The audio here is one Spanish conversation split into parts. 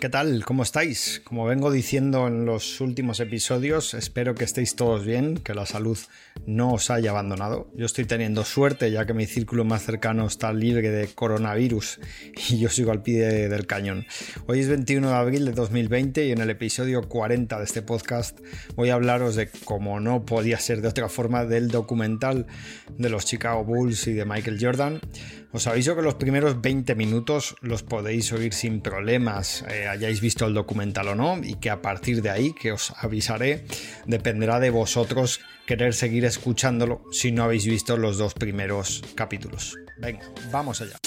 ¿qué tal? ¿Cómo estáis? Como vengo diciendo en los últimos episodios, espero que estéis todos bien, que la salud no os haya abandonado. Yo estoy teniendo suerte ya que mi círculo más cercano está libre de coronavirus y yo sigo al pie del cañón. Hoy es 21 de abril de 2020 y en el episodio 40 de este podcast voy a hablaros de, como no podía ser de otra forma, del documental de los Chicago Bulls y de Michael Jordan. Os aviso que los primeros 20 minutos los podéis oír sin problemas, eh, hayáis visto el documental o no, y que a partir de ahí, que os avisaré, dependerá de vosotros querer seguir escuchándolo si no habéis visto los dos primeros capítulos. Venga, vamos allá.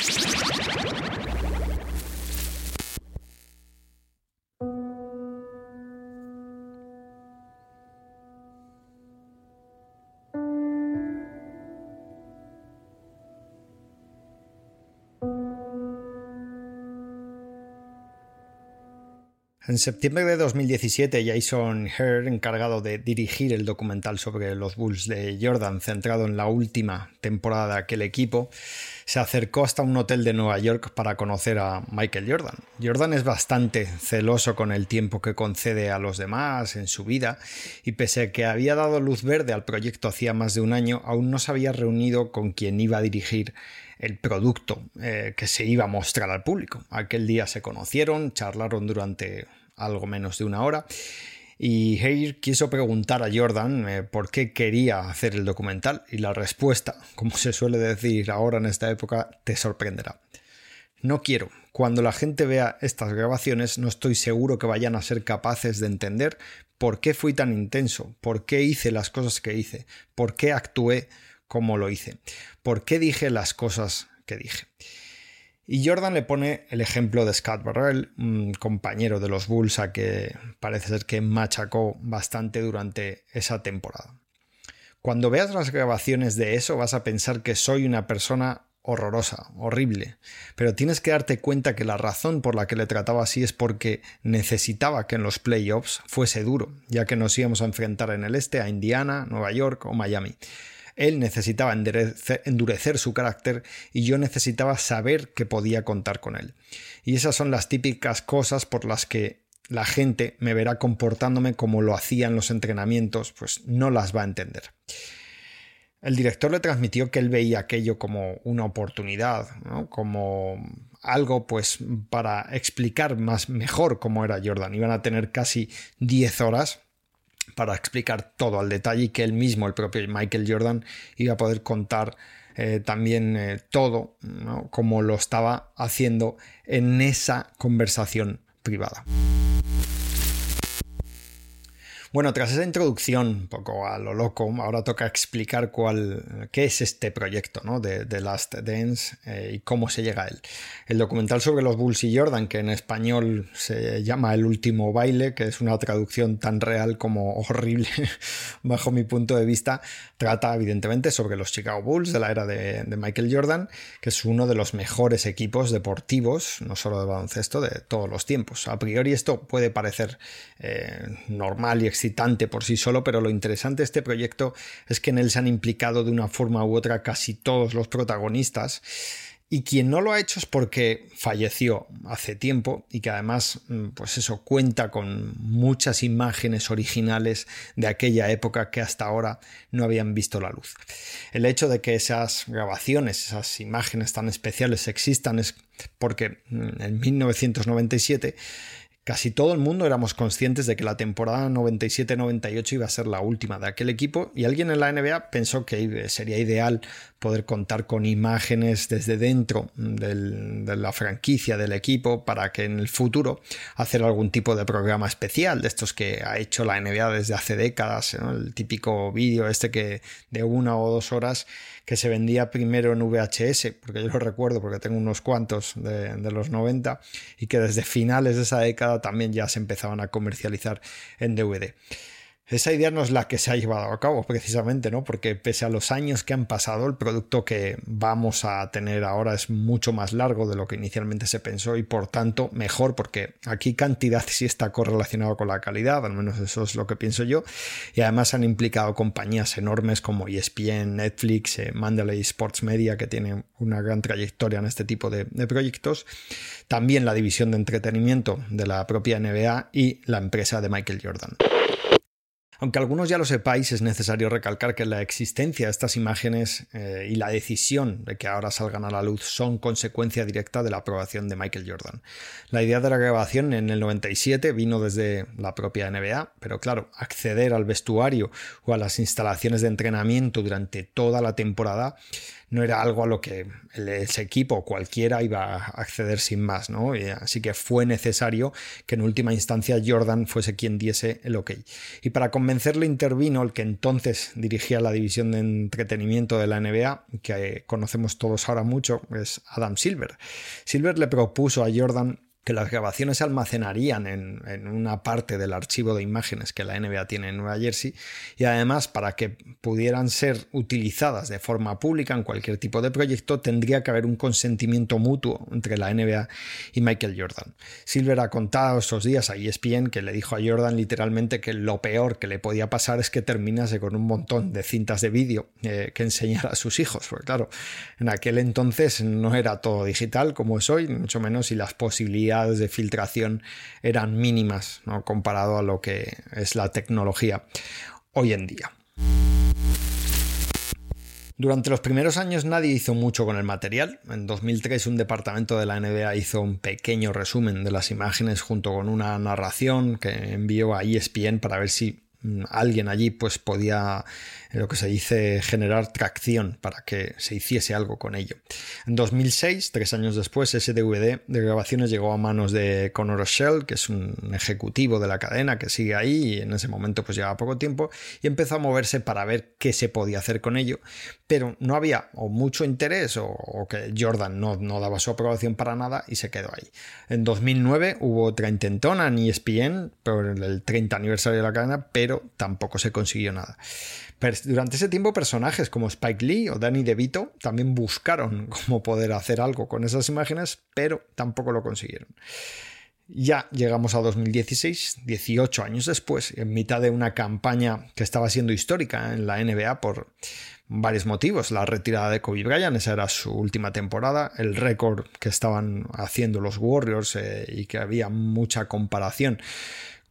En septiembre de 2017, Jason Hare, encargado de dirigir el documental sobre los Bulls de Jordan, centrado en la última temporada de aquel equipo, se acercó hasta un hotel de Nueva York para conocer a Michael Jordan. Jordan es bastante celoso con el tiempo que concede a los demás en su vida y pese a que había dado luz verde al proyecto hacía más de un año, aún no se había reunido con quien iba a dirigir el producto eh, que se iba a mostrar al público. Aquel día se conocieron, charlaron durante algo menos de una hora y Hare quiso preguntar a Jordan eh, por qué quería hacer el documental y la respuesta, como se suele decir ahora en esta época, te sorprenderá. No quiero. Cuando la gente vea estas grabaciones no estoy seguro que vayan a ser capaces de entender por qué fui tan intenso, por qué hice las cosas que hice, por qué actué como lo hice, por qué dije las cosas que dije. Y Jordan le pone el ejemplo de Scott Burrell, un compañero de los Bulls a que parece ser que machacó bastante durante esa temporada. Cuando veas las grabaciones de eso vas a pensar que soy una persona horrorosa, horrible, pero tienes que darte cuenta que la razón por la que le trataba así es porque necesitaba que en los playoffs fuese duro, ya que nos íbamos a enfrentar en el este a Indiana, Nueva York o Miami. Él necesitaba endurecer, su carácter y yo necesitaba saber que podía contar con él. Y esas son las típicas cosas por las que la gente me verá comportándome como lo hacía en los entrenamientos, pues no las va a entender. El director le transmitió que él veía aquello como una oportunidad, como algo pues para explicar más mejor cómo era Jordan. Iban a tener casi 10 horas para explicar todo al detalle y que él mismo, el propio Michael Jordan, iba a poder contar eh, también eh, todo como lo estaba haciendo en esa conversación privada. Bueno, tras esa introducción un poco a lo loco, ahora toca explicar cuál, qué es este proyecto ¿no? de, The Last Dance eh, y cómo se llega a él. El documental sobre los Bulls y Jordan, que en español se llama El último baile, que es una traducción tan real como horrible bajo mi punto de vista, trata evidentemente sobre los Chicago Bulls de la era de, Michael Jordan, que es uno de los mejores equipos deportivos, no solo de baloncesto, de todos los tiempos. A priori esto puede parecer eh, normal y excitante por sí solo, pero lo interesante de este proyecto es que en él se han implicado de una forma u otra casi todos los protagonistas. Y quien no lo ha hecho es porque falleció hace tiempo y que además, mm, pues eso, cuenta con muchas imágenes originales de aquella época que hasta ahora no habían visto la luz. El hecho de que esas grabaciones, esas imágenes tan especiales existan es porque mm, en 1997 Casi todo el mundo éramos conscientes de que la temporada 97-98 iba a ser la última de aquel equipo y alguien en la NBA pensó que sería ideal poder contar con imágenes desde dentro de la franquicia del equipo para que en el futuro hacer algún tipo de programa especial de estos que ha hecho la NBA desde hace décadas, el típico vídeo este que de una o dos horas que se vendía primero en VHS, porque yo lo recuerdo porque tengo unos cuantos de, los 90 y que desde finales de esa década también ya se empezaban a comercializar en DVD. Esa idea no es la que se ha llevado a cabo precisamente, ¿no? Porque pese a los años que han pasado, el producto que vamos a tener ahora es mucho más largo de lo que inicialmente se pensó y por tanto mejor porque aquí cantidad sí está correlacionado con la calidad, al menos eso es lo que pienso yo, y además han implicado compañías enormes como ESPN, Netflix, eh, Mandalay Sports Media que tienen una gran trayectoria en este tipo de, de proyectos, también la división de entretenimiento de la propia NBA y la empresa de Michael Jordan. Aunque algunos ya lo sepáis, es necesario recalcar que la existencia de estas imágenes eh, y la decisión de que ahora salgan a la luz son consecuencia directa de la aprobación de Michael Jordan. La idea de la grabación en el 97 vino desde la propia NBA, pero claro, acceder al vestuario o a las instalaciones de entrenamiento durante toda la temporada no era algo a lo que ese equipo cualquiera iba a acceder sin más, ¿no? así que fue necesario que en última instancia Jordan fuese quien diese el ok. Y para convencerle intervino el que entonces dirigía la división de entretenimiento de la NBA, que conocemos todos ahora mucho, es Adam Silver. Silver le propuso a Jordan que las grabaciones se almacenarían en, una parte del archivo de imágenes que la NBA tiene en Nueva Jersey y además para que pudieran ser utilizadas de forma pública en cualquier tipo de proyecto tendría que haber un consentimiento mutuo entre la NBA y Michael Jordan. Silver ha contado estos días a ESPN que le dijo a Jordan literalmente que lo peor que le podía pasar es que terminase con un montón de cintas de vídeo eh, que enseñara a sus hijos, porque claro, en aquel entonces no era todo digital como es hoy, mucho menos y las posibilidades de filtración eran mínimas comparado a lo que es la tecnología hoy en día. Durante los primeros años nadie hizo mucho con el material. En 2003 un departamento de la NBA hizo un pequeño resumen de las imágenes junto con una narración que envió a ESPN para ver si mm, alguien allí pues podía lo que se dice generar tracción para que se hiciese algo con ello. En 2006, tres años después, ese DVD de grabaciones llegó a manos de Conor Rochelle, que es un ejecutivo de la cadena que sigue ahí y en ese momento pues llevaba poco tiempo y empezó a moverse para ver qué se podía hacer con ello, pero no había o mucho interés o, que Jordan no, daba su aprobación para nada y se quedó ahí. En 2009 hubo otra intentona en ESPN por el 30 aniversario de la cadena, pero tampoco se consiguió nada. Durante ese tiempo personajes como Spike Lee o Danny DeVito también buscaron cómo poder hacer algo con esas imágenes, pero tampoco lo consiguieron. Ya llegamos a 2016, 18 años después, en mitad de una campaña que estaba siendo histórica en la NBA por varios motivos. La retirada de Kobe Bryant, esa era su última temporada, el récord que estaban haciendo los Warriors eh, y que había mucha comparación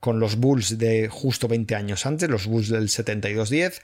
con los Bulls de justo 20 años antes, los Bulls del 72-10.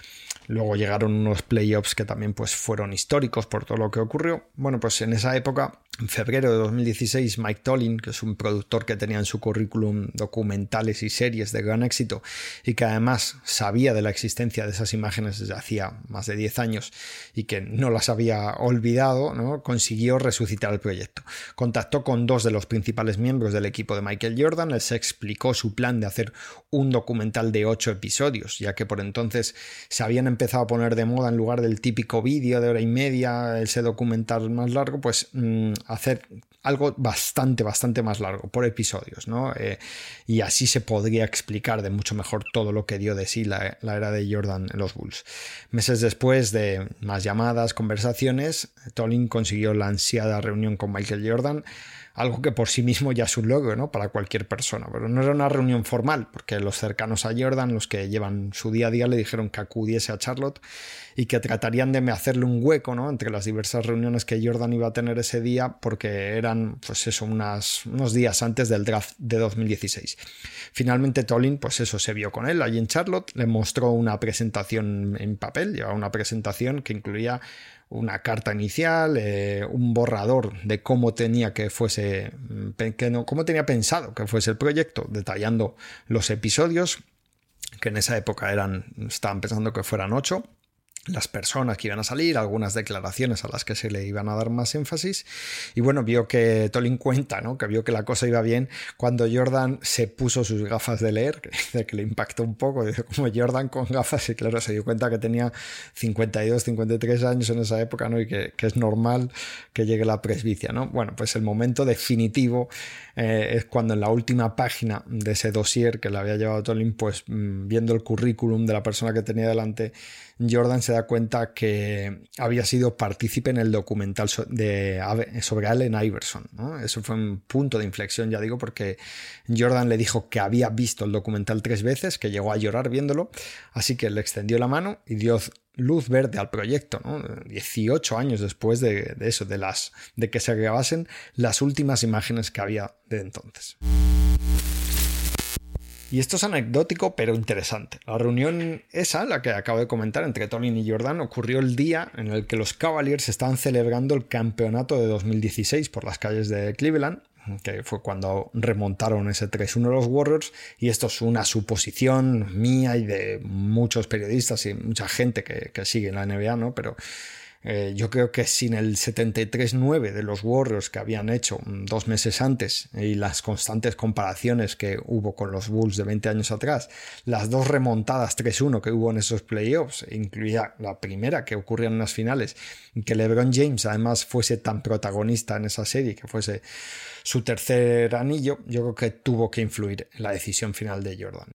Luego llegaron unos playoffs que también pues, fueron históricos por todo lo que ocurrió. Bueno, pues en esa época en febrero de 2016, Mike Tollin, que es un productor que tenía en su currículum documentales y series de gran éxito y que además sabía de la existencia de esas imágenes desde hacía más de 10 años y que no las había olvidado, consiguió resucitar el proyecto. Contactó con dos de los principales miembros del equipo de Michael Jordan, les explicó su plan de hacer un documental de 8 episodios, ya que por entonces se habían empezado a poner de moda en lugar del típico vídeo de hora y media, ese documental más largo, pues mm, hacer algo bastante, bastante más largo, por episodios, ¿no? Eh, y así se podría explicar de mucho mejor todo lo que dio de sí la, la, era de Jordan en los Bulls. Meses después de más llamadas, conversaciones, Tolin consiguió la ansiada reunión con Michael Jordan algo que por sí mismo ya es un logro ¿no? para cualquier persona, pero no era una reunión formal, porque los cercanos a Jordan, los que llevan su día a día, le dijeron que acudiese a Charlotte y que tratarían de hacerle un hueco ¿no? entre las diversas reuniones que Jordan iba a tener ese día, porque eran, pues eso, unos días antes del draft de 2016. Finalmente Tolin, pues eso, se vio con él allí en Charlotte, le mostró una presentación en papel, llevaba una presentación que incluía una carta inicial, eh, un borrador de cómo tenía que fuese, mm, que no, cómo tenía pensado que fuese el proyecto, detallando los episodios, que en esa época eran, estaban pensando que fueran ocho. Las personas que iban a salir, algunas declaraciones a las que se le iban a dar más énfasis. Y bueno, vio que Tolin cuenta, ¿no? Que vio que la cosa iba bien cuando Jordan se puso sus gafas de leer, que, que le impactó un poco. Dice, como Jordan con gafas, y claro, se dio cuenta que tenía 52, 53 años en esa época, ¿no? Y que, que es normal que llegue la presbicia, ¿no? Bueno, pues el momento definitivo eh, es cuando en la última página de ese dossier que le había llevado Tolin, pues mm, viendo el currículum de la persona que tenía delante, Jordan se da cuenta que había sido partícipe en el documental sobre Allen Iverson. Eso fue un punto de inflexión, ya digo, porque Jordan le dijo que había visto el documental tres veces, que llegó a llorar viéndolo, así que le extendió la mano y dio luz verde al proyecto, 18 años después de, de, eso, de, las, de que se grabasen las últimas imágenes que había de entonces. Y esto es anecdótico pero interesante. La reunión esa, la que acabo de comentar entre Tolin y Jordan, ocurrió el día en el que los Cavaliers estaban celebrando el campeonato de 2016 por las calles de Cleveland, que fue cuando remontaron ese 3-1 los Warriors, y esto es una suposición mía y de muchos periodistas y mucha gente que, que sigue la NBA, ¿no? Pero eh, yo creo que sin el 73-9 de los Warriors que habían hecho dos meses antes y las constantes comparaciones que hubo con los Bulls de 20 años atrás, las dos remontadas 3-1 que hubo en esos playoffs, incluida la primera que ocurrió en las finales, que LeBron James además fuese tan protagonista en esa serie, que fuese su tercer anillo, yo creo que tuvo que influir en la decisión final de Jordan.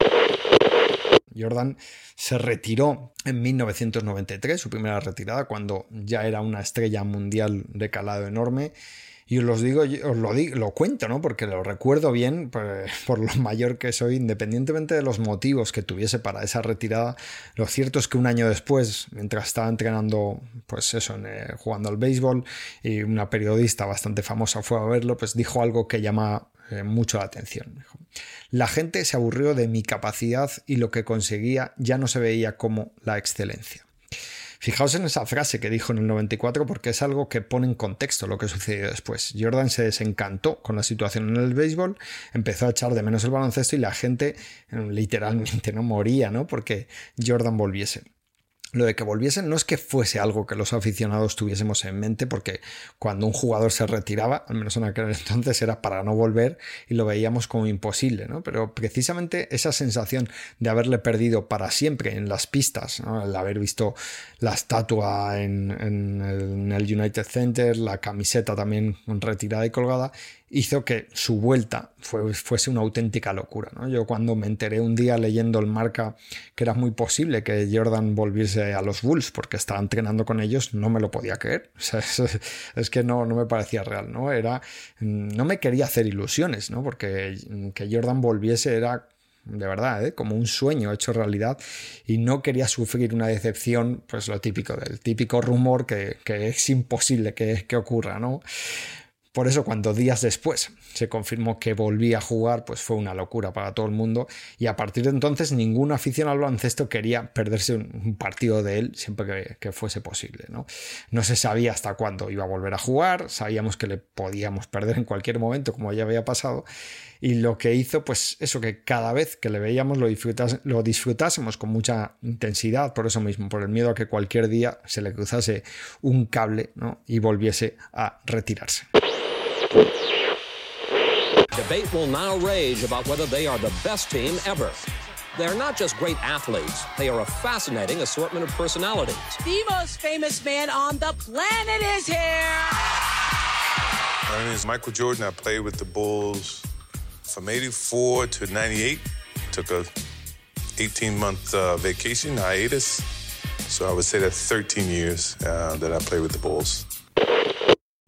Jordan se retiró en 1993, su primera retirada, cuando ya era una estrella mundial de calado enorme. Y os, digo, os lo, digo, lo cuento, ¿no? Porque lo recuerdo bien por, lo mayor que soy, independientemente de los motivos que tuviese para esa retirada. Lo cierto es que un año después, mientras estaba entrenando, pues eso, eh, jugando al béisbol, y una periodista bastante famosa fue a verlo, pues dijo algo que llama eh, mucho la atención. La gente se aburrió de mi capacidad y lo que conseguía ya no se veía como la excelencia. Fijaos en esa frase que dijo en el 94 porque es algo que pone en contexto lo que sucedió después. Jordan se desencantó con la situación en el béisbol, empezó a echar de menos el baloncesto y la gente literalmente no moría, ¿no? Porque Jordan volviese lo de que volviesen no es que fuese algo que los aficionados tuviésemos en mente, porque cuando un jugador se retiraba, al menos en aquel entonces, era para no volver y lo veíamos como imposible, ¿no? Pero precisamente esa sensación de haberle perdido para siempre en las pistas, el haber visto la estatua en, en el United Center, la camiseta también retirada y colgada, hizo que su vuelta fuese una auténtica locura. ¿no? Yo cuando me enteré un día leyendo el marca que era muy posible que Jordan volviese a los Bulls porque estaba entrenando con ellos, no me lo podía creer. es, que no, no me parecía real. ¿no? Era, no me quería hacer ilusiones, ¿no? porque que Jordan volviese era de verdad, ¿eh? como un sueño hecho realidad y no quería sufrir una decepción, pues lo típico del típico rumor que, que es imposible que, que ocurra, ¿no? Por eso cuando días después se confirmó que volvía a jugar, pues fue una locura para todo el mundo y a partir de entonces ningún aficionado al baloncesto quería perderse un partido de él siempre que, fuese posible. ¿no? se sabía hasta cuándo iba a volver a jugar, sabíamos que le podíamos perder en cualquier momento como ya había pasado y lo que hizo pues eso que cada vez que le veíamos lo, disfrutásemos con mucha intensidad por eso mismo, por el miedo a que cualquier día se le cruzase un cable y volviese a retirarse. Debate will now rage about whether they are the best team ever. They're not just great athletes, they are a fascinating assortment of personalities. The most famous man on the planet is here. My name is Michael Jordan. I played with the Bulls from 84 to 98. Took a 18 month uh, vacation, hiatus. So I would say that's 13 years uh, that I played with the Bulls.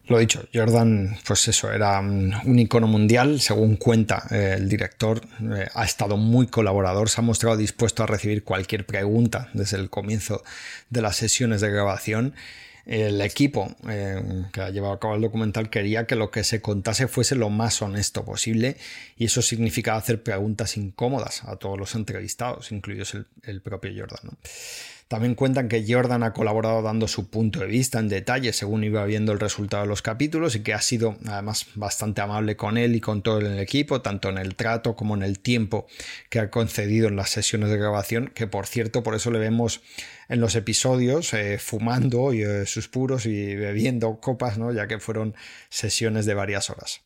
Lo dicho, Jordan, pues eso, era un icono mundial, según cuenta eh, el director, eh, ha estado muy colaborador, se ha mostrado dispuesto a recibir cualquier pregunta desde el comienzo de las sesiones de grabación. El equipo eh, que ha llevado a cabo el documental quería que lo que se contase fuese lo más honesto posible y eso significaba hacer preguntas incómodas a todos los entrevistados, incluidos el, propio Jordan. También cuentan que Jordan ha colaborado dando su punto de vista en detalle según iba viendo el resultado de los capítulos y que ha sido además bastante amable con él y con todo el equipo, tanto en el trato como en el tiempo que ha concedido en las sesiones de grabación, que por cierto, por eso le vemos en los episodios eh, fumando y, eh, sus puros y bebiendo copas, ¿no? ya que fueron sesiones de varias horas.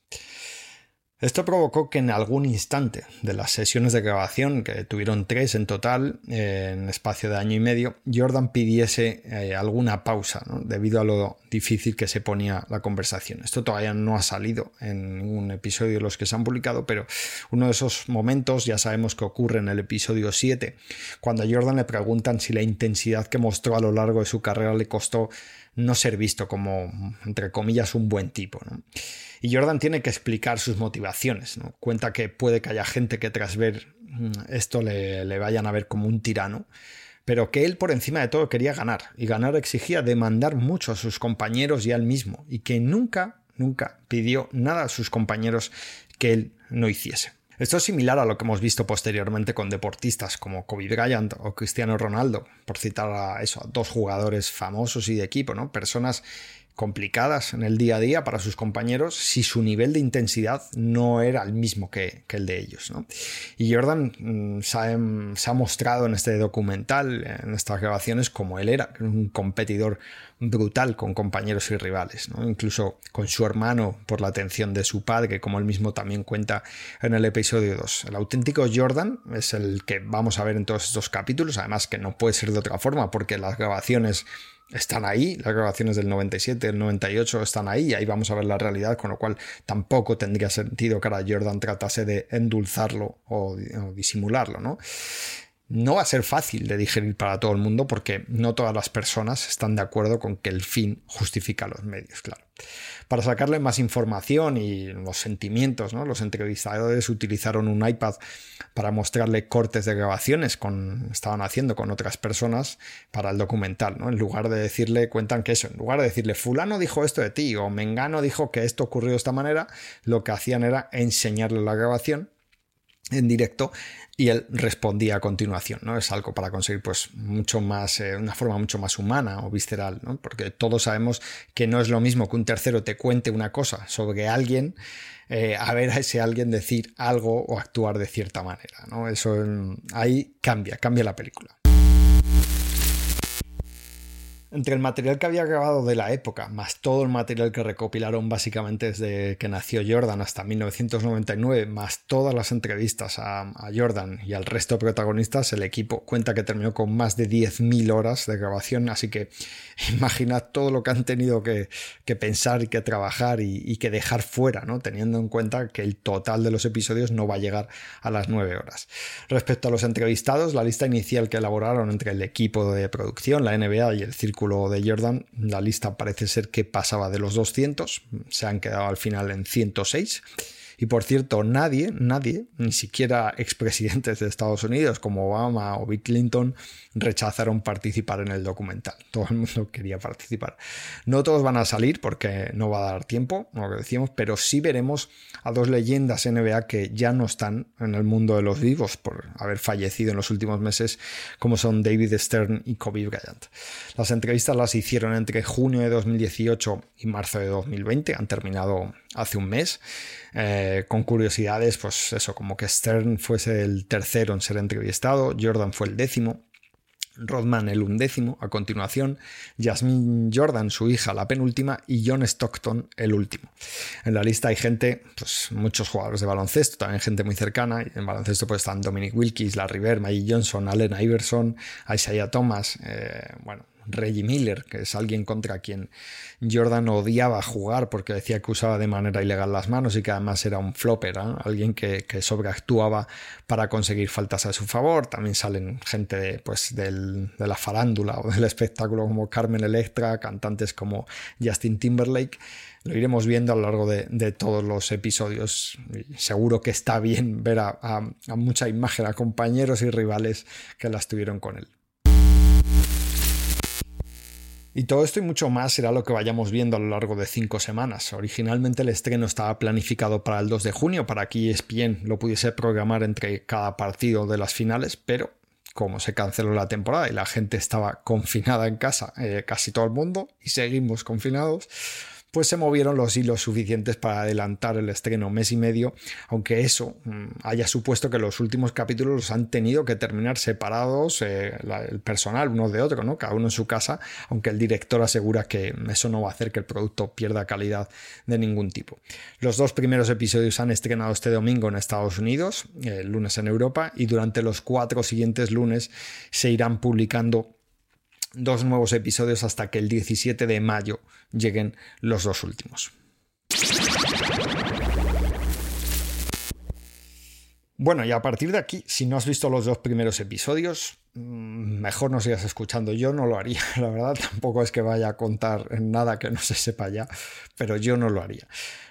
Esto provocó que en algún instante de las sesiones de grabación, que tuvieron tres en total, en espacio de año y medio, Jordan pidiese eh, alguna pausa, debido a lo difícil que se ponía la conversación. Esto todavía no ha salido en ningún episodio de los que se han publicado, pero uno de esos momentos ya sabemos que ocurre en el episodio 7, cuando a Jordan le preguntan si la intensidad que mostró a lo largo de su carrera le costó no ser visto como, entre comillas, un buen tipo. Y Jordan tiene que explicar sus motivaciones. ¿no? Cuenta que puede que haya gente que tras ver mm, esto le, le vayan a ver como un tirano, pero que él por encima de todo quería ganar, y ganar exigía demandar mucho a sus compañeros y a él mismo, y que nunca, nunca pidió nada a sus compañeros que él no hiciese. Esto es similar a lo que hemos visto posteriormente con deportistas como Kobe Bryant o Cristiano Ronaldo, por citar a eso, a dos jugadores famosos y de equipo, ¿no? Personas complicadas en el día a día para sus compañeros si su nivel de intensidad no era el mismo que, el de ellos. Y Jordan mm, se, ha, mostrado en este documental, en estas grabaciones, como él era, un competidor brutal con compañeros y rivales, incluso con su hermano por la atención de su padre, como él mismo también cuenta en el episodio 2. El auténtico Jordan es el que vamos a ver en todos estos capítulos, además que no puede ser de otra forma porque las grabaciones están ahí, las grabaciones del 97, del 98 están ahí, y ahí vamos a ver la realidad, con lo cual tampoco tendría sentido que ahora Jordan tratase de endulzarlo o, o disimularlo, ¿no? No va a ser fácil de digerir para todo el mundo porque no todas las personas están de acuerdo con que el fin justifica los medios, claro. Para sacarle más información y los sentimientos, ¿no? los entrevistadores utilizaron un iPad para mostrarle cortes de grabaciones con estaban haciendo con otras personas para el documental. ¿no? En lugar de decirle, cuentan que eso, en lugar de decirle, fulano dijo esto de ti o Mengano dijo que esto ocurrió de esta manera, lo que hacían era enseñarle la grabación en directo y él respondía a continuación, ¿no? Es algo para conseguir pues mucho más, eh, una forma mucho más humana o visceral, ¿no? Porque todos sabemos que no es lo mismo que un tercero te cuente una cosa sobre alguien eh, a ver a ese alguien decir algo o actuar de cierta manera, ¿no? Eso mm, ahí cambia, cambia la película. Entre el material que había grabado de la época, más todo el material que recopilaron básicamente desde que nació Jordan hasta 1999, más todas las entrevistas a, Jordan y al resto de protagonistas, el equipo cuenta que terminó con más de 10.000 horas de grabación, así que imagina todo lo que han tenido que, pensar y que trabajar y, que dejar fuera, ¿no? teniendo en cuenta que el total de los episodios no va a llegar a las 9 horas. Respecto a los entrevistados, la lista inicial que elaboraron entre el equipo de producción, la NBA y el Círculo de Jordan, la lista parece ser que pasaba de los 200, se han quedado al final en 106. Y por cierto, nadie, nadie, ni siquiera expresidentes de Estados Unidos como Obama o Bill Clinton, rechazaron participar en el documental. Todo el mundo quería participar. No todos van a salir porque no va a dar tiempo, lo que decíamos, pero sí veremos a dos leyendas NBA que ya no están en el mundo de los vivos por haber fallecido en los últimos meses, como son David Stern y Kobe Bryant. Las entrevistas las hicieron entre junio de 2018 y marzo de 2020, han terminado hace un mes. Eh, con curiosidades, pues eso, como que Stern fuese el tercero en ser entrevistado, Jordan fue el décimo, Rodman el undécimo, a continuación, Jasmine Jordan, su hija, la penúltima, y John Stockton el último. En la lista hay gente, pues muchos jugadores de baloncesto, también gente muy cercana, en baloncesto pues están Dominic Wilkins, Larry Bird, Maggie Johnson, Allen Iverson, Isaiah Thomas, eh, bueno, Reggie Miller, que es alguien contra quien Jordan odiaba jugar porque decía que usaba de manera ilegal las manos y que además era un flopper, ¿eh? alguien que, sobreactuaba para conseguir faltas a su favor. También salen gente de, pues, de la farándula o del espectáculo como Carmen Electra, cantantes como Justin Timberlake. Lo iremos viendo a lo largo de, todos los episodios. seguro que está bien ver a, a mucha imagen, a compañeros y rivales que las tuvieron con él. Y todo esto y mucho más será lo que vayamos viendo a lo largo de cinco semanas. Originalmente el estreno estaba planificado para el 2 de junio, para que ESPN lo pudiese programar entre cada partido de las finales, pero como se canceló la temporada y la gente estaba confinada en casa, eh, casi todo el mundo, y seguimos confinados, pues se movieron los hilos suficientes para adelantar el estreno mes y medio, aunque eso mm, haya supuesto que los últimos capítulos los han tenido que terminar separados eh, el personal uno de otro, ¿no? cada uno en su casa, aunque el director asegura que eso no va a hacer que el producto pierda calidad de ningún tipo. Los dos primeros episodios han estrenado este domingo en Estados Unidos, el lunes en Europa, y durante los cuatro siguientes lunes se irán publicando dos nuevos episodios hasta que el 17 de mayo lleguen los dos últimos. Bueno, y a partir de aquí, si no has visto los dos primeros episodios, mm, mejor no sigas escuchando. Yo no lo haría, la verdad. Tampoco es que vaya a contar nada que no se sepa ya, pero yo no lo haría.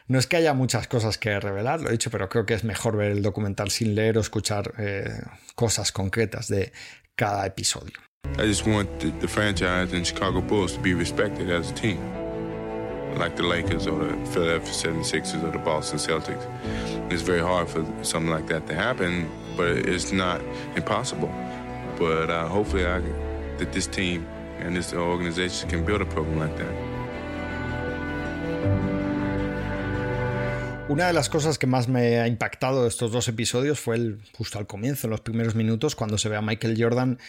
No es que haya muchas cosas que revelar, lo he dicho, pero creo que es mejor ver el documental sin leer o escuchar eh, cosas concretas de cada episodio. I just want the, franchise Chicago Bulls to be respected as a team, like the Lakers or the Philadelphia 76ers or the Boston Celtics. It's very hard for something like that to happen, but it's not impossible. But uh, hopefully, I, that this team and this organization can build a program like that. Una de las cosas que más me ha impactado de estos dos episodios fue el, justo al comienzo, en los primeros minutos, cuando se ve a Michael Jordan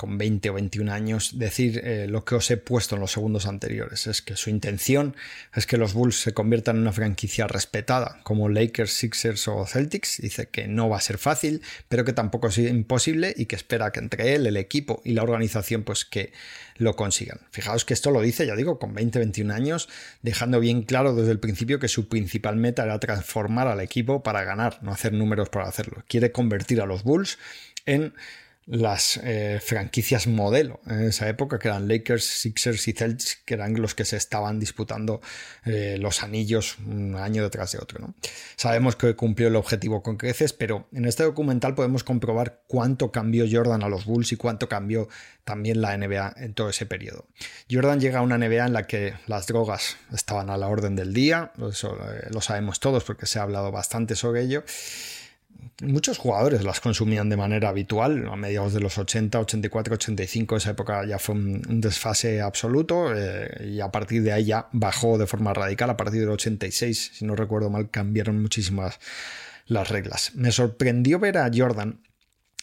con 20 o 21 años decir eh, lo que os he puesto en los segundos anteriores. Es que su intención es que los Bulls se conviertan en una franquicia respetada, como Lakers, Sixers o Celtics. Dice que no va a ser fácil, pero que tampoco es imposible y que espera que entre él, el equipo y la organización pues que lo consigan. Fijaos que esto lo dice, ya digo, con 20, 21 años, dejando bien claro desde el principio que su principal meta era transformar al equipo para ganar, no hacer números para hacerlo. Quiere convertir a los Bulls en las eh, franquicias modelo en esa época, que eran Lakers, Sixers y Celtics, que eran los que se estaban disputando eh, los anillos un año detrás de otro. ¿no? Sabemos que cumplió el objetivo con creces, pero en este documental podemos comprobar cuánto cambió Jordan a los Bulls y cuánto cambió también la NBA en todo ese periodo. Jordan llega a una NBA en la que las drogas estaban a la orden del día, eso eh, lo sabemos todos porque se ha hablado bastante sobre ello muchos jugadores las consumían de manera habitual a mediados de los 80, 84, 85. Esa época ya fue un, desfase absoluto eh, y a partir de ahí ya bajó de forma radical. A partir del 86, si no recuerdo mal, cambiaron muchísimas las reglas. Me sorprendió ver a Jordan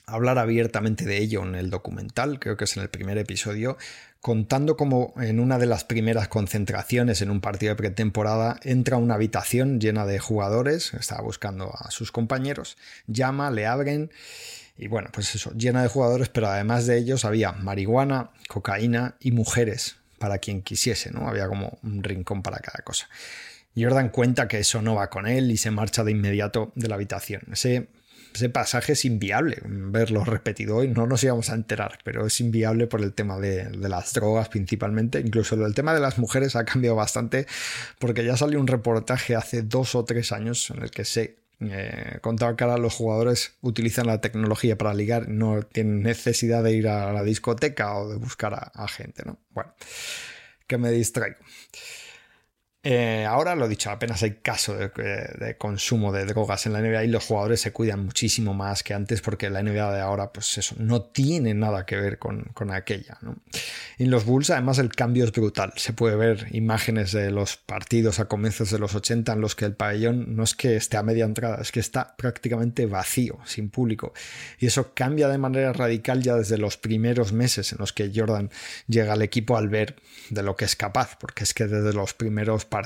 hablar abiertamente de ello en el documental, creo que es en el primer episodio, contando como en una de las primeras concentraciones en un partido de pretemporada entra a una habitación llena de jugadores, estaba buscando a sus compañeros, llama, le abren y bueno, pues eso, llena de jugadores, pero además de ellos había marihuana, cocaína y mujeres para quien quisiese, ¿no? Había como un rincón para cada cosa. Jordan cuenta que eso no va con él y se marcha de inmediato de la habitación. Ese ese pasaje es inviable verlo repetido hoy, no nos íbamos a enterar, pero es inviable por el tema de, las drogas principalmente, incluso el tema de las mujeres ha cambiado bastante porque ya salió un reportaje hace dos o tres años en el que se eh, contaba que ahora los jugadores utilizan la tecnología para ligar, no tienen necesidad de ir a la discoteca o de buscar a, a gente, ¿no? Bueno, que me distraigo. Eh, ahora lo dicho, apenas hay caso de, consumo de drogas en la NBA y los jugadores se cuidan muchísimo más que antes porque la NBA de ahora, pues eso, no tiene nada que ver con, aquella. En los Bulls, además, el cambio es brutal. Se puede ver imágenes de los partidos a comienzos de los 80 en los que el pabellón no es que esté a media entrada, es que está prácticamente vacío, sin público. Y eso cambia de manera radical ya desde los primeros meses en los que Jordan llega al equipo al ver de lo que es capaz, porque es que desde los primeros partidos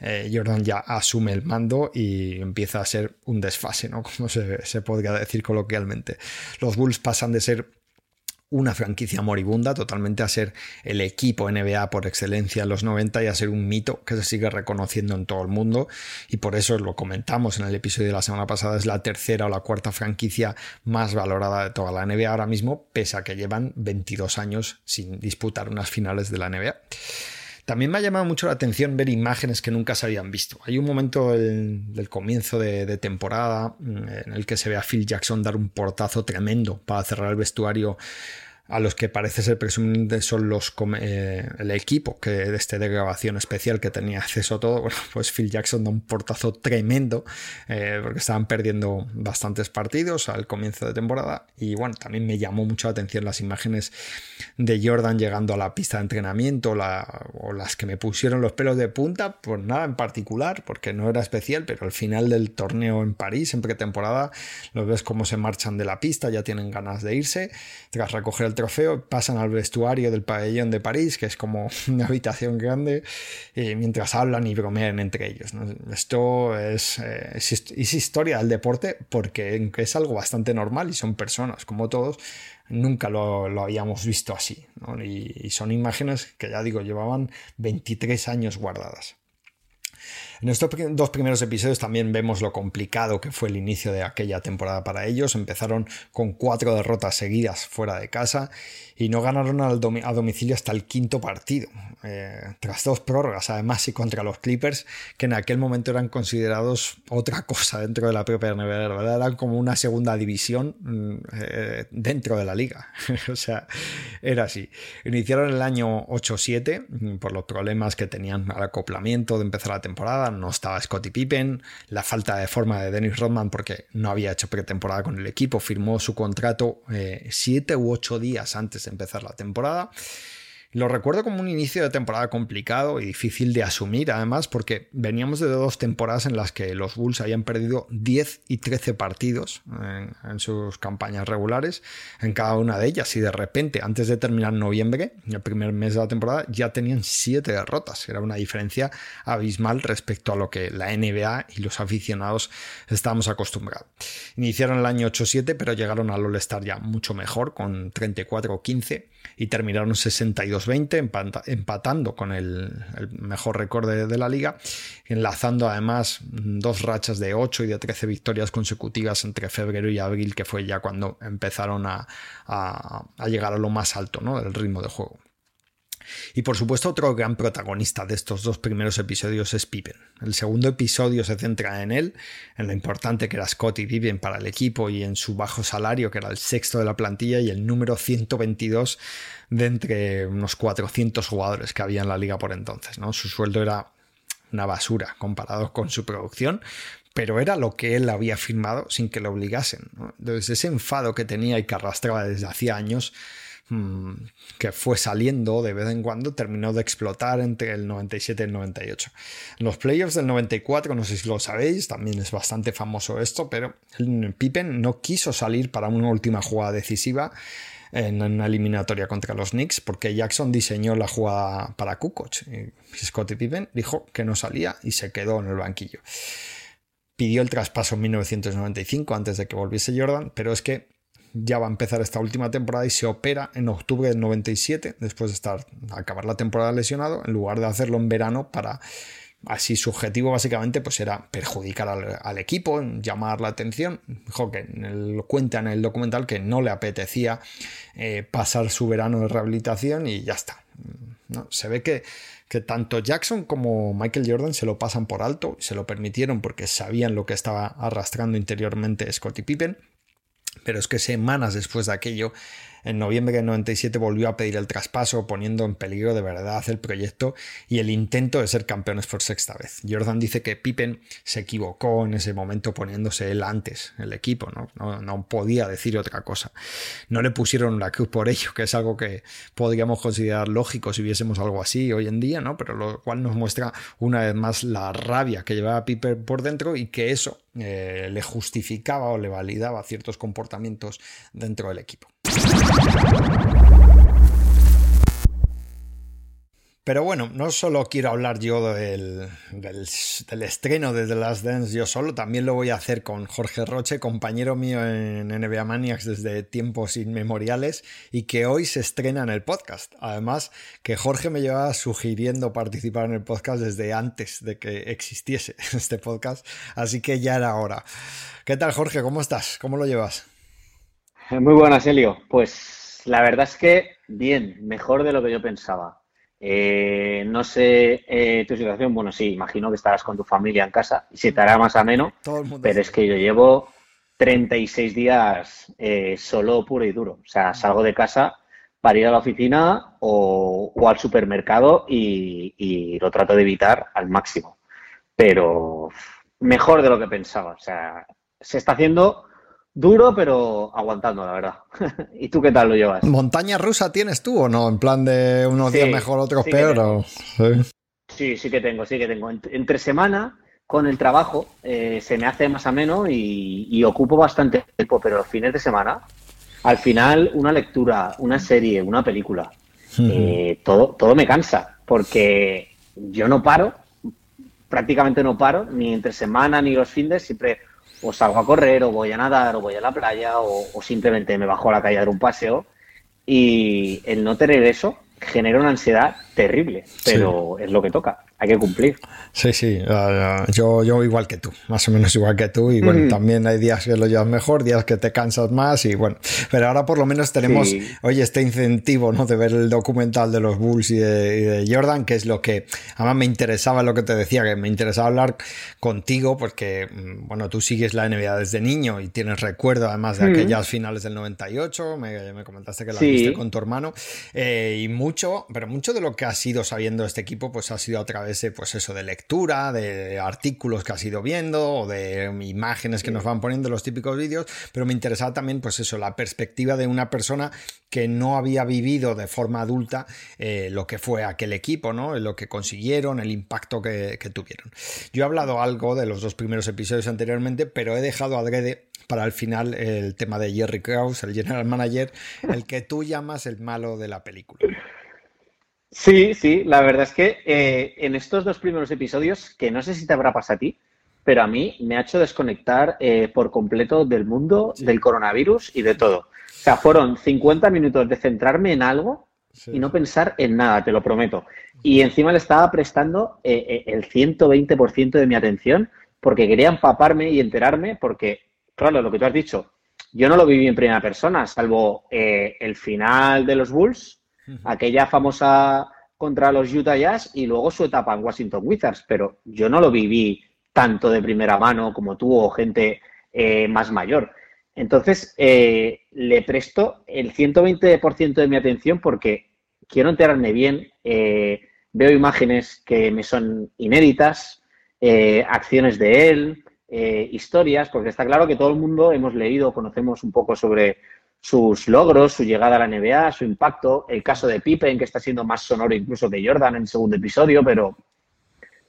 eh, Jordan ya asume el mando y empieza a ser un desfase, ¿no? Como se, se podría decir coloquialmente. Los Bulls pasan de ser una franquicia moribunda totalmente a ser el equipo NBA por excelencia en los 90 y a ser un mito que se sigue reconociendo en todo el mundo y por eso lo comentamos en el episodio de la semana pasada es la tercera o la cuarta franquicia más valorada de toda la NBA ahora mismo pese a que llevan 22 años sin disputar unas finales de la NBA. También me ha llamado mucho la atención ver imágenes que nunca se habían visto. Hay un momento del, comienzo de, temporada mm, en el que se ve a Phil Jackson dar un portazo tremendo para cerrar el vestuario a los que parece ser presumiblemente son los eh, el equipo que de este de grabación especial que tenía acceso a todo, bueno, pues Phil Jackson da un portazo tremendo eh, porque estaban perdiendo bastantes partidos al comienzo de temporada. Y bueno, también me llamó mucho la atención las imágenes de Jordan llegando a la pista de entrenamiento o las que me pusieron los pelos de punta, pues nada en particular, porque no era especial, pero al final del torneo en París, en pretemporada, los ves cómo se marchan de la pista, ya tienen ganas de irse, tras recoger el pasan al vestuario del pabellón de París, que es como una habitación grande, y mientras hablan y bromean entre ellos. Esto es, eh, es, historia del deporte porque es algo bastante normal y son personas como todos. Nunca lo, habíamos visto así. Y son imágenes que ya digo, llevaban 23 años guardadas. En estos dos primeros episodios también vemos lo complicado que fue el inicio de aquella temporada para ellos. Empezaron con cuatro derrotas seguidas fuera de casa y no ganaron a domicilio hasta el quinto partido, eh, tras dos prórrogas, además, y contra los Clippers, que en aquel momento eran considerados otra cosa dentro de la propia NBA, ¿verdad? Eran como una segunda división mm, eh, dentro de la liga. o sea, era así. Iniciaron el año 8-7 mm, por los problemas que tenían al acoplamiento de empezar la temporada. No estaba Scottie Pippen, la falta de forma de Dennis Rodman porque no había hecho pretemporada con el equipo, firmó su contrato eh, siete u ocho días antes de empezar la temporada. Lo recuerdo como un inicio de temporada complicado y difícil de asumir, además, porque veníamos de dos temporadas en las que los Bulls habían perdido 10 y 13 partidos en, sus campañas regulares, en cada una de ellas, y de repente, antes de terminar noviembre, el primer mes de la temporada, ya tenían 7 derrotas. Era una diferencia abismal respecto a lo que la NBA y los aficionados estábamos acostumbrados. Iniciaron el año 8-7, pero llegaron al All-Star ya mucho mejor, con 34-15 y terminaron 62-20, empatando con el, mejor récord de, la liga, enlazando además dos rachas de 8 y de 13 victorias consecutivas entre febrero y abril, que fue ya cuando empezaron a, llegar a lo más alto del ritmo de juego. Y por supuesto otro gran protagonista de estos dos primeros episodios es Pippen. El segundo episodio se centra en él, en lo importante que era Scott y Pippen para el equipo y en su bajo salario, que era el sexto de la plantilla y el número 122 de entre unos 400 jugadores que había en la liga por entonces. ¿no? Su sueldo era una basura comparado con su producción, pero era lo que él había firmado sin que lo obligasen. Entonces ese enfado que tenía y que arrastraba desde hacía años Mm, que fue saliendo de vez en cuando, terminó de explotar entre el 97 y el 98. En los playoffs del 94, no sé si lo sabéis, también es bastante famoso esto, pero Pippen no quiso salir para una última jugada decisiva en una eliminatoria contra los Knicks porque Jackson diseñó la jugada para Kukoc. Y Scottie Pippen dijo que no salía y se quedó en el banquillo. Pidió el traspaso en 1995 antes de que volviese Jordan, pero es que ya va a empezar esta última temporada y se opera en octubre del 97, después de estar acabar la temporada lesionado, en lugar de hacerlo en verano para así su objetivo básicamente pues era perjudicar al, equipo, llamar la atención. Dijo que lo cuenta en el documental que no le apetecía eh, pasar su verano de rehabilitación y ya está. ¿no? Se ve que, que tanto Jackson como Michael Jordan se lo pasan por alto, se lo permitieron porque sabían lo que estaba arrastrando interiormente Scottie Pippen pero es que semanas después de aquello en noviembre del 97 volvió a pedir el traspaso, poniendo en peligro de verdad el proyecto y el intento de ser campeones por sexta vez. Jordan dice que Pippen se equivocó en ese momento poniéndose él antes, el equipo, ¿no? Podía decir otra cosa. No le pusieron la cruz por ello, que es algo que podríamos considerar lógico si viésemos algo así hoy en día, ¿no? Pero lo cual nos muestra una vez más la rabia que llevaba Pippen por dentro y que eso eh, le justificaba o le validaba ciertos comportamientos dentro del equipo. Pero bueno, no solo quiero hablar yo del, estreno de The Last Dance yo solo, también lo voy a hacer con Jorge Roche, compañero mío en NBA Maniacs desde tiempos inmemoriales y que hoy se estrena en el podcast. Además, que Jorge me llevaba sugiriendo participar en el podcast desde antes de que existiese este podcast, así que ya era hora. ¿Qué tal Jorge? ¿Cómo estás? ¿Cómo lo llevas? Muy buenas, Elio. Pues la verdad es que bien, mejor de lo que yo pensaba. Eh, no sé eh, tu situación, bueno, sí, imagino que estarás con tu familia en casa y se te hará más ameno, pero es que yo llevo 36 días eh, solo, puro y duro. O sea, salgo de casa para ir a la oficina o, al supermercado y, lo trato de evitar al máximo. Pero mejor de lo que pensaba. O sea, se está haciendo duro, pero aguantando, la verdad. ¿Y tú qué tal lo llevas? ¿Montaña rusa tienes tú o no? En plan de unos días mejor, otros peor. ¿sí? ¿Sí? que tengo, sí que tengo. Entre semana, con el trabajo, eh, se me hace más ameno y, y ocupo bastante tiempo, pero los fines de semana al final una lectura, una serie, una película, eh, todo, todo me cansa, porque yo no paro, prácticamente no paro, ni entre semana ni los fines, siempre o salgo a correr, o voy a nadar, o voy a la playa, o, o simplemente me bajo a la calle a dar un paseo. Y el no tener eso genera una ansiedad terrible, pero es lo que toca hay que cumplir. Sí, sí, yo, yo igual que tú, más o menos igual que tú, y bueno, también hay días que lo llevas mejor, días que te cansas más, y bueno, pero ahora por lo menos tenemos, oye, este incentivo, ¿no? De ver el documental de los Bulls y de, Jordan, que es lo que, además me interesaba lo que te decía, que me interesaba hablar contigo, porque, mm, bueno, tú sigues la NBA desde niño y tienes recuerdo además de aquellas finales del 98, me, me comentaste que la viste con tu hermano, eh, y mucho, pero mucho de lo que has ido sabiendo de este equipo, pues ha sido a través pues eso, de lectura, de artículos que has ido viendo o de imágenes que nos van poniendo los típicos vídeos, pero me interesaba también, pues eso, la perspectiva de una persona que no había vivido de forma adulta eh, lo que fue aquel equipo, ¿no? Lo que consiguieron, el impacto que, tuvieron. Yo he hablado algo de los dos primeros episodios anteriormente, pero he dejado adrede para el final el tema de Jerry Krause, el general manager, el que tú llamas el malo de la película. Sí, sí, la verdad es que eh, en estos dos primeros episodios, que no sé si te habrá pasado a ti, pero a mí me ha hecho desconectar eh, por completo del mundo, del coronavirus y de todo. O sea, fueron 50 minutos de centrarme en algo y no pensar en nada, te lo prometo. Y encima le estaba prestando eh, el 120% de mi atención porque quería empaparme y enterarme porque, claro, lo que tú has dicho, yo no lo viví en primera persona, salvo el final de los Bulls aquella famosa contra los Utah Jazz y luego su etapa en Washington Wizards, pero yo no lo viví tanto de primera mano como tú o gente eh, más mayor. Entonces, eh, le presto el 120% de mi atención porque quiero enterarme bien, eh, veo imágenes que me son inéditas, acciones de él, historias, porque está claro que todo el mundo hemos leído, conocemos un poco sobre sus logros, su llegada a la NBA, su impacto, el caso de Pippen, que está siendo más sonoro incluso que Jordan en el segundo episodio, pero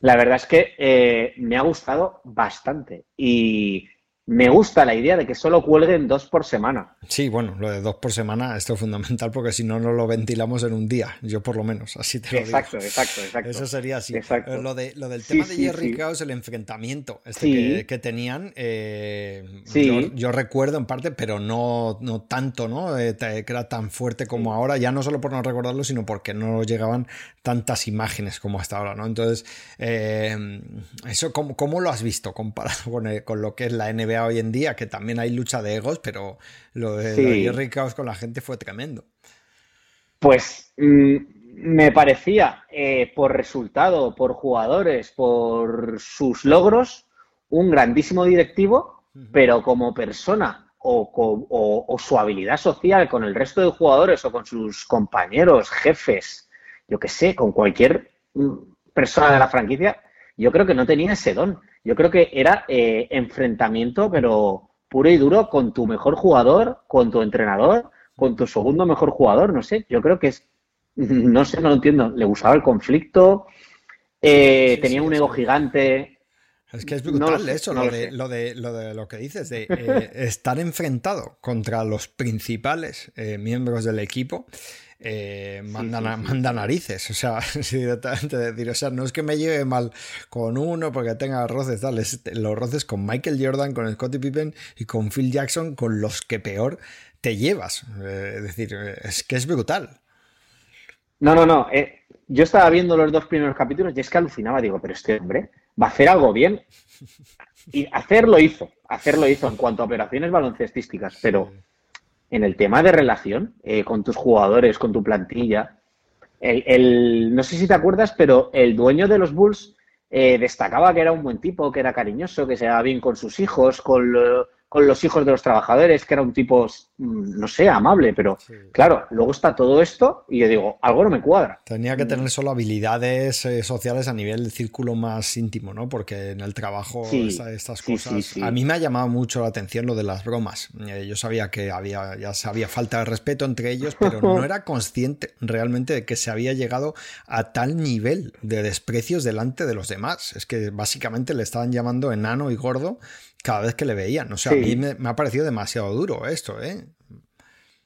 la verdad es que eh, me ha gustado bastante. Y me gusta la idea de que solo cuelguen dos por semana. Sí, bueno, lo de dos por semana esto es fundamental porque si no, no lo ventilamos en un día, yo por lo menos, así te lo exacto, digo. Exacto, exacto, Eso sería así. Eh, lo, de, lo del tema de Jerry sí. el enfrentamiento este que, tenían, eh, yo, recuerdo en parte, pero no, no tanto, ¿no? Eh, que era tan fuerte como ahora, ya no solo por no recordarlo, sino porque no llegaban tantas imágenes como hasta ahora, ¿no? Entonces, eso, ¿cómo, ¿cómo, lo has visto comparado con, con lo que es la NBA? Hoy en día, que también hay lucha de egos, pero lo de, Jerry Krause con la gente fue tremendo. Pues mm, me parecía, eh, por resultado, por jugadores, por sus logros, un grandísimo directivo, pero como persona o, su habilidad social con el resto de jugadores o con sus compañeros, jefes, yo qué sé, con cualquier mm, persona de la franquicia, yo creo que no tenía ese don. Yo creo que era eh, enfrentamiento, pero puro y duro, con tu mejor jugador, con tu entrenador, con tu segundo mejor jugador, no sé. Yo creo que es, no sé, no lo entiendo. Le gustaba el conflicto, eh, tenía un ego gigante. Es que es brutal eso, lo, de, lo, de, lo, de, lo que dices, de eh, estar enfrentado contra los principales miembros del equipo eh, manda, manda, narices. O sea, directamente decir, o sea, no es que me lleve mal con uno porque tenga roces, tal, los roces con Michael Jordan, con Scottie Pippen y con Phil Jackson, con los que peor te llevas. Eh, es decir, es que es brutal. No, no, no. Eh, yo estaba viendo los dos primeros capítulos y es que alucinaba, digo, pero este hombre va a hacer algo bien. Y hacerlo hizo, hacerlo hizo en cuanto a operaciones baloncestísticas, pero en el tema de relación eh, con tus jugadores, con tu plantilla. El, no sé si te acuerdas, pero el dueño de los Bulls eh, destacaba que era un buen tipo, que era cariñoso, que se daba bien con sus hijos, con, con los hijos de los trabajadores, que era un tipo, mm, no sé, amable, pero claro, luego está todo esto y yo digo, algo no me cuadra. Tenía que tener solo habilidades eh, sociales a nivel del círculo más íntimo, ¿no? Porque en el trabajo estas cosas... a mí me ha llamado mucho la atención lo de las bromas. Eh, yo sabía que había, ya sabía falta de respeto entre ellos, pero no era consciente realmente de que se había llegado a tal nivel de desprecios delante de los demás. Es que básicamente le estaban llamando enano y gordo cada vez que le veían. O sea, a mí me, ha parecido demasiado duro esto, ¿eh?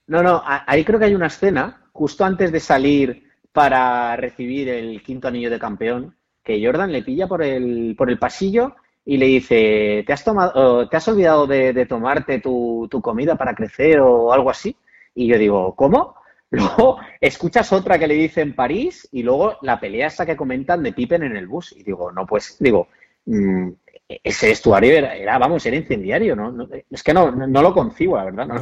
No, no, ahí creo que hay una escena, justo antes de salir para recibir el quinto anillo de campeón, que Jordan le pilla por el, por el pasillo y le dice, ¿te has, tomado, ¿te has olvidado de, tomarte tu, tu, comida para crecer o algo así? Y yo digo, ¿cómo? Luego escuchas otra que le dice en París y luego la pelea esa que comentan de Pippen en el bus. Y digo, no, pues, digo, mm, ese vestuario era, vamos, era incendiario, ¿no? es que no, no, lo concibo, la verdad. No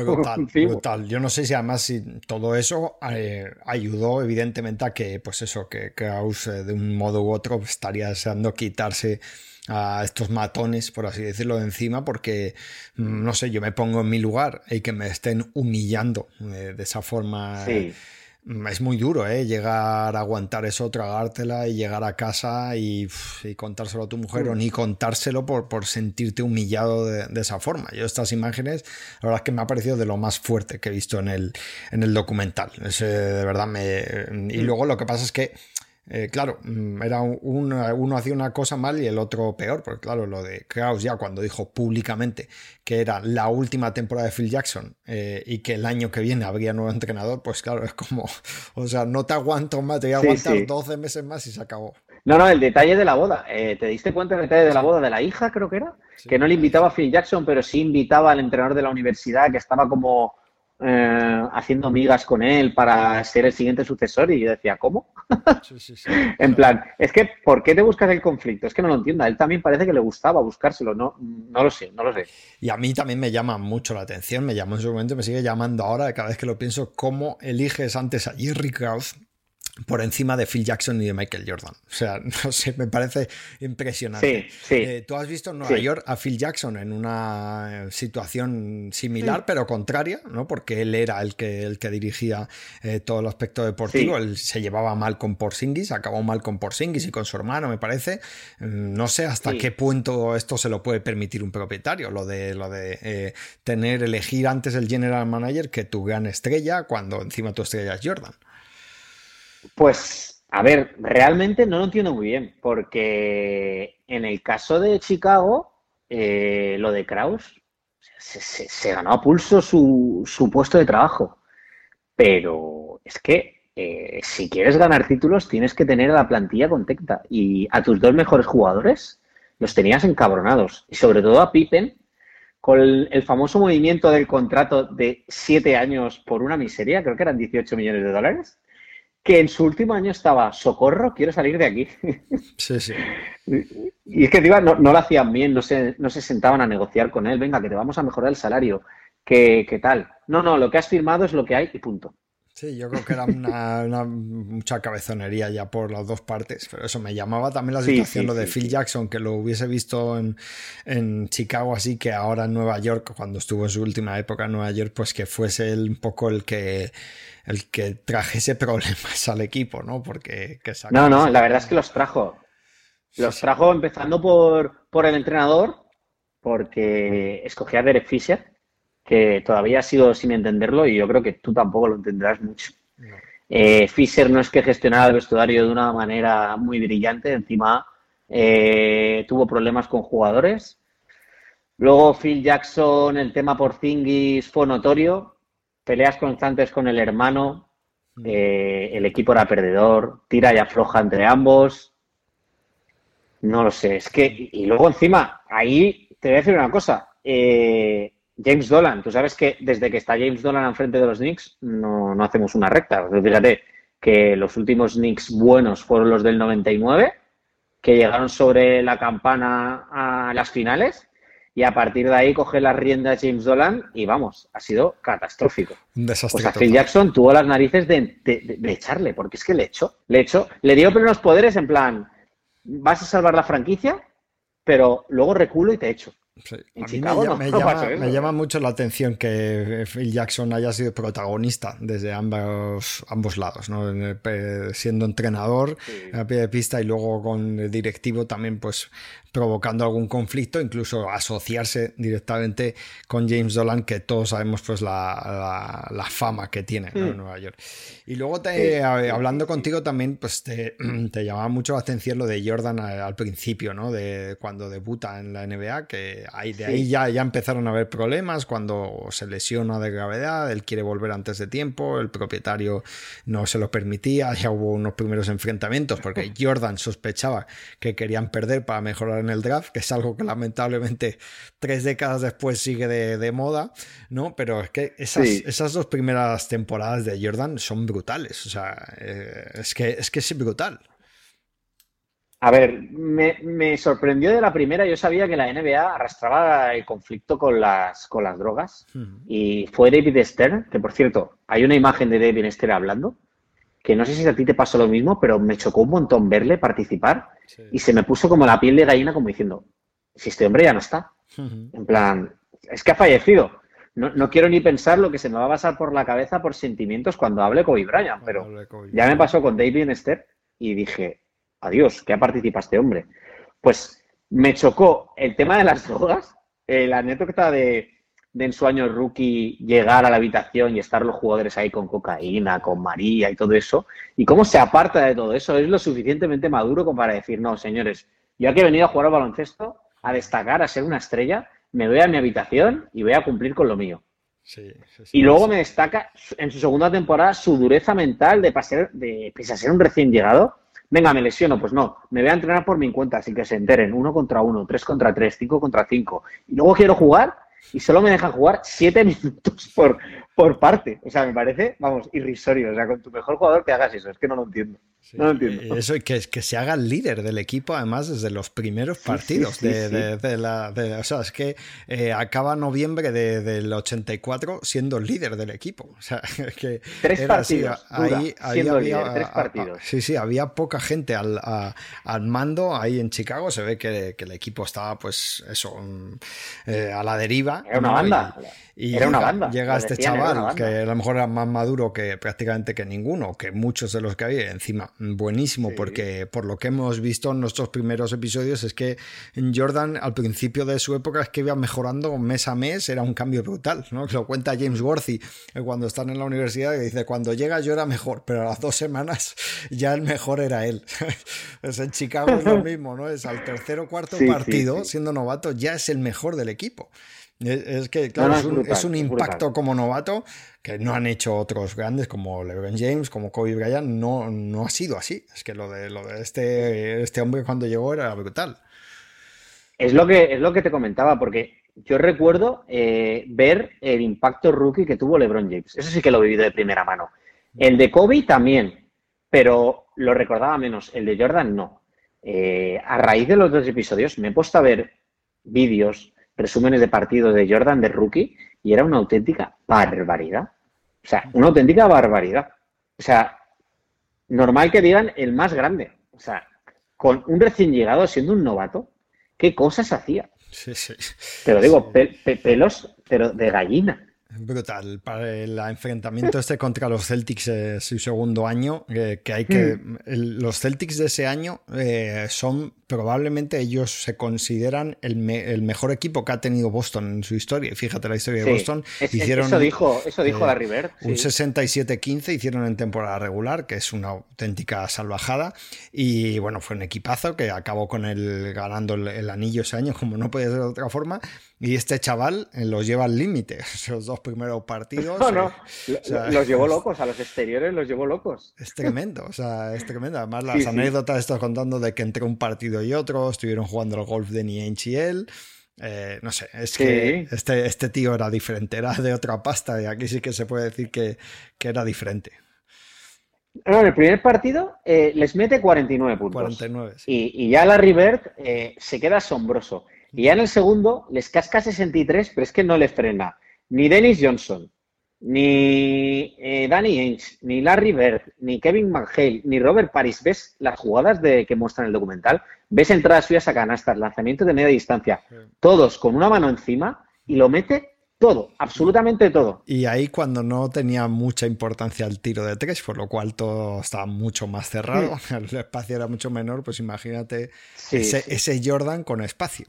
Yo no sé si además si todo eso eh, ayudó evidentemente a que, pues eso, que Kraus eh, de un modo u otro estaría deseando quitarse a estos matones, por así decirlo, de encima, porque, mm, no sé, yo me pongo en mi lugar y que me estén humillando eh, de esa forma. Sí es muy duro, ¿eh? Llegar a aguantar eso, tragártela y llegar a casa y, contárselo a tu mujer o mm. ni contárselo por, por sentirte humillado de, esa forma. Yo estas imágenes, la verdad es que me ha parecido de lo más fuerte que he visto en el, en el documental. de verdad me... Y mm. luego lo que pasa es que eh, claro, mm, era uno hacía una cosa mal y el otro peor, porque claro, lo de Kraus ya cuando dijo públicamente que era la última temporada de Phil Jackson eh, y que el año que viene habría nuevo entrenador, pues claro, es como, o sea, no te aguanto más, te voy a aguantar 12 meses más y se acabó. No, no, el detalle de la boda. Eh, ¿Te diste cuenta del detalle de la boda de la hija, creo que era? que no le invitaba a Phil Jackson, pero sí invitaba al entrenador de la universidad que estaba como eh, haciendo migas con él para ser el siguiente sucesor y yo decía, ¿cómo? en plan, es que, ¿por qué te buscas el conflicto? Es que no lo entiendo. A él también parece que le gustaba buscárselo, no, no lo sé, no lo sé. Y a mí también me llama mucho la atención, me llamó en su momento, me sigue llamando ahora, cada vez que lo pienso, cómo eliges antes a Jerry Krause por encima de Phil Jackson y de Michael Jordan. O sea, no sé, me parece impresionante. Sí, sí. Eh, Tú has visto en Nueva York a Phil Jackson en una situación similar, pero contraria, ¿no? Porque él era el que, el que dirigía eh, todo el aspecto deportivo. Él se llevaba mal con Porzingis, acabó mal con Porzingis y con su hermano, me parece. Mm, no sé hasta qué punto esto se lo puede permitir un propietario, lo de, lo de eh, tener, elegir antes el general manager que tu gran estrella, cuando encima tu estrella es Jordan. Pues, a ver, realmente no lo entiendo muy bien, porque en el caso de Chicago, eh, lo de Kraus, se, ganó a pulso su, su, puesto de trabajo. Pero es que eh, si quieres ganar títulos, tienes que tener a la plantilla contenta. Y a tus dos mejores jugadores los tenías encabronados. Y sobre todo a Pippen, con el, el, famoso movimiento del contrato de siete años por una miseria, creo que eran 18 millones de dólares que en su último año estaba, socorro, quiero salir de aquí. Sí, sí. Y es que no, no, lo hacían bien, no se, no se sentaban a negociar con él, venga, que te vamos a mejorar el salario, que, tal. No, no, lo que has firmado es lo que hay y punto. Sí, yo creo que era una, mucha cabezonería ya por las dos partes, pero eso me llamaba también la situación, lo de Phil Jackson, que lo hubiese visto en, en, Chicago, así que ahora en Nueva York, cuando estuvo en su última época en Nueva York, pues que fuese él un poco el que el que trajese problemas al equipo, ¿no? Porque no, no, la verdad es que los trajo. Los trajo empezando por, por el entrenador, porque escogía a Derek Fisher, que todavía ha sido sin entenderlo y yo creo que tú tampoco lo entenderás mucho. Eh, Fisher no es que gestionara el vestuario de una manera muy brillante, encima eh, tuvo problemas con jugadores. Luego Phil Jackson, el tema por Zingis fue notorio, peleas constantes con el hermano, mm. eh, el equipo era perdedor, tira y afloja entre ambos. No lo sé, es que, y luego encima, ahí te voy a decir una cosa, eh, James Dolan, tú sabes que desde que está James Dolan al frente de los Knicks no, hacemos una recta. Fíjate que los últimos Knicks buenos fueron los del 99, que llegaron sobre la campana a las finales y a partir de ahí coge las riendas James Dolan y vamos, ha sido catastrófico. Un desastre. Pues a Phil Jackson tuvo las narices de, echarle, porque es que le echó, le echó, le dio plenos poderes en plan, vas a salvar la franquicia, pero luego reculo y te echo. Me, llama, mucho la atención que Phil Jackson haya sido protagonista desde ambos, ambos lados, ¿no? siendo entrenador a pie de pista y luego con directivo también pues provocando algún conflicto, incluso asociarse directamente con James Dolan, que todos sabemos pues la, fama que tiene en hmm. Nueva York. Y luego te, hablando contigo también, pues te, te, llamaba mucho la atención lo de Jordan al, principio, ¿no? De cuando debuta en la NBA, que ahí, de ahí ya, ya empezaron a haber problemas, cuando se lesiona de gravedad, él quiere volver antes de tiempo, el propietario no se lo permitía, ya hubo unos primeros enfrentamientos, porque Jordan sospechaba que querían perder para mejorar en el draft, que es algo que lamentablemente tres décadas después sigue de, moda, ¿no? Pero es que esas, esas dos primeras temporadas de Jordan son brutales, o sea, eh, es, que, es que es brutal. A ver, me, sorprendió de la primera. Yo sabía que la NBA arrastraba el conflicto con las, con las drogas. Y fue David Stern, que por cierto, hay una imagen de David Stern hablando, que no sé si a ti te pasó lo mismo, pero me chocó un montón verle participar y se me puso como la piel de gallina, como diciendo, si este hombre ya no está. En plan, es que ha fallecido. No, quiero ni pensar lo que se me va a pasar por la cabeza por sentimientos cuando hable Kobe Bryant, pero ya me pasó con David Stern y dije, adiós, que ha participado este hombre. Pues me chocó el tema de las drogas, la anécdota de, de en su año rookie llegar a la habitación y estar los jugadores ahí con cocaína, con María y todo eso, y cómo se aparta de todo eso, es lo suficientemente maduro como para decir, no, señores, yo aquí he venido a jugar al baloncesto, a destacar, a ser una estrella, me voy a mi habitación y voy a cumplir con lo mío. y luego me destaca en su segunda temporada su dureza mental de pasar, de, pese a ser un recién llegado, venga, me lesiono, pues no, me voy a entrenar por mi cuenta sin que se enteren, uno contra uno, tres contra tres, cinco contra cinco, y luego quiero jugar y solo me dejan jugar siete minutos por, por parte. O sea, me parece, vamos, irrisorio. O sea, con tu mejor jugador que hagas eso, es que no lo entiendo. no lo entiendo. Eso, que, que se haga el líder del equipo, además, desde los primeros partidos de, de, la. o sea, es que eh, acaba noviembre del 84 siendo el líder del equipo. O sea, que. Tres partidos. ahí, había, tres partidos. sí, sí, había poca gente al, al, mando ahí en Chicago. Se ve que, el equipo estaba, pues, eso, mm, eh, a la deriva. Era una banda. Y era una banda. Llega este chaval que a lo mejor era más maduro que prácticamente que ninguno, que muchos de los que había. Encima, buenísimo, porque por lo que hemos visto en nuestros primeros episodios es que Jordan al principio de su época es que iba mejorando mes a mes, era un cambio brutal, ¿no? Lo cuenta James Worthy eh, cuando están en la universidad y dice, cuando llega yo era mejor, pero a las dos semanas ya el mejor era él. es en Chicago es lo mismo, ¿no? Es al tercer o cuarto partido, siendo novato, ya es el mejor del equipo. Es, que, claro, es, un, impacto como novato que no han hecho otros grandes como LeBron James, como Kobe Bryant, no, no ha sido así. Es que lo de, lo de este, este hombre cuando llegó era brutal. Es lo que, es lo que te comentaba, porque yo recuerdo eh, ver el impacto rookie que tuvo LeBron James. Eso sí que lo he vivido de primera mano. El de Kobe también, pero lo recordaba menos. El de Jordan no. Eh, a raíz de los dos episodios me he puesto a ver vídeos, resúmenes de partidos de Jordan de rookie y era una auténtica barbaridad. O sea, una auténtica barbaridad. O sea, normal que digan el más grande. O sea, con un recién llegado siendo un novato, ¿qué cosas hacía? Sí, sí. Pero digo, pelos, pero de gallina. Brutal. Para el enfrentamiento este contra los Celtics eh, su segundo año, eh, que hay que. Hmm. los Celtics de ese año eh, son probablemente ellos se consideran el, mejor equipo que ha tenido Boston en su historia. Fíjate la historia de Boston. hicieron, eso dijo, eso dijo la River. Un 67-15 hicieron en temporada regular, que es una auténtica salvajada. Y bueno, fue un equipazo que acabó con el ganando el, anillo ese año, como no podía ser de otra forma. Y este chaval los lleva al límite. Esos dos primeros partidos. No, no. los llevó locos, a los exteriores los llevó locos. Es tremendo, o sea, es tremendo. Además, las anécdotas estás contando de que entre un partido y otro, estuvieron jugando al golf de Nienchi y él. Eh, no sé, es que este, este tío era diferente, era de otra pasta y aquí sí que se puede decir que, era diferente. en el primer partido eh, les mete 49 puntos. 49, y, ya la River eh, se queda asombroso. Y ya en el segundo les casca 63, pero es que no le frena. Ni Dennis Johnson, ni eh, Danny Ainge, ni Larry Bird, ni Kevin McHale, ni Robert Paris, ves las jugadas de, que muestran el documental, ves entradas suyas a canastas, lanzamientos de media distancia, todos con una mano encima y lo mete todo, absolutamente todo. Y ahí cuando no tenía mucha importancia el tiro de tres, por lo cual todo estaba mucho más cerrado, el espacio era mucho menor, pues imagínate ese, Jordan con espacio.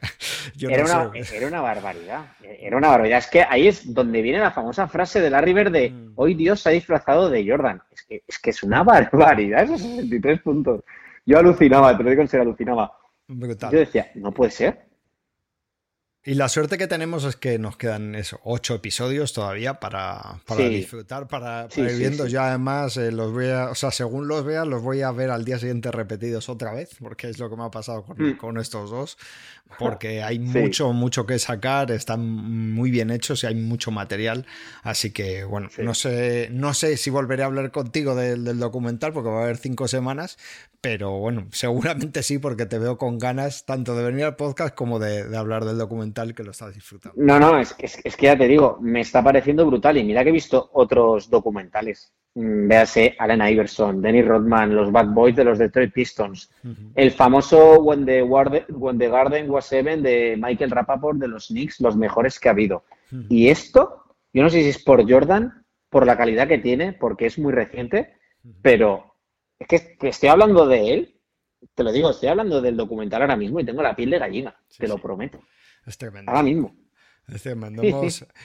era, una, era, una, barbaridad, era una barbaridad. Es que ahí es donde viene la famosa frase de la River de mm. hoy Dios se ha disfrazado de Jordan. Es que es, que es una barbaridad esos 63 puntos. Yo alucinaba, te lo digo en serio, alucinaba. Yo decía, no puede ser. Y la suerte que tenemos es que nos quedan eso, ocho episodios todavía para, disfrutar, para, ir viendo. Ya además eh, los voy a, o sea, según los vea, los voy a ver al día siguiente repetidos otra vez, porque es lo que me ha pasado con, mm. estos dos. Porque hay mucho, mucho que sacar, están muy bien hechos y hay mucho material. Así que, bueno, no sé, no sé si volveré a hablar contigo del, del documental, porque va a haber cinco semanas, pero bueno, seguramente sí, porque te veo con ganas tanto de venir al podcast como de, hablar del documental que lo estás disfrutando. No, no, es, es, que ya te digo, me está pareciendo brutal y mira que he visto otros documentales. Mm, véase Allen Iverson, Dennis Rodman, los Bad Boys de los Detroit Pistons, el famoso When the, Garden Was Seven de Michael Rappaport de los Knicks, los mejores que ha habido. Y esto, yo no sé si es por Jordan, por la calidad que tiene, porque es muy reciente, pero es que, estoy hablando de él, te lo digo, estoy hablando del documental ahora mismo y tengo la piel de gallina, te lo prometo. Es tremendo. Ahora mismo. Es tremendo.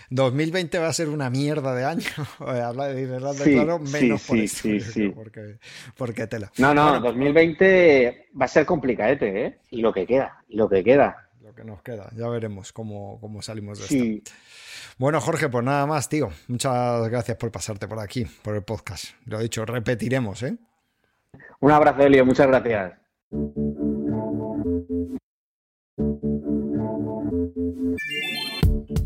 2020 va a ser una mierda de año. Habla de verdad, claro, menos por esto, sí, sí. Porque, porque tela. No, no, 2020 va a ser complicadete, ¿eh? Y lo que queda, y lo que queda. Lo que nos queda, ya veremos cómo, cómo salimos de esto. Bueno, Jorge, pues nada más, tío. Muchas gracias por pasarte por aquí, por el podcast. Lo he dicho, repetiremos, ¿eh? Un abrazo, Elio, muchas gracias.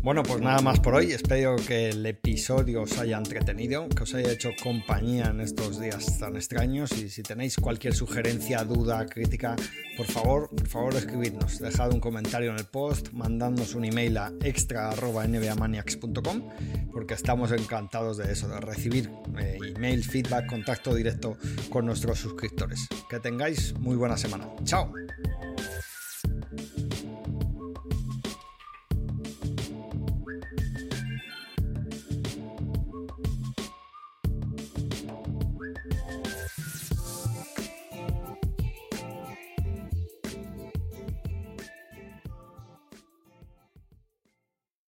Bueno, pues nada más por hoy. Espero que el episodio os haya entretenido, que os haya hecho compañía en estos días tan extraños. Y si tenéis cualquier sugerencia, duda, crítica, por favor, por favor escribidnos. Dejad un comentario en el post, mandadnos un email a extra.nbamaniacs.com porque estamos encantados de eso, de recibir eh, email, feedback, contacto directo con nuestros suscriptores. Que tengáis muy buena semana. Chao.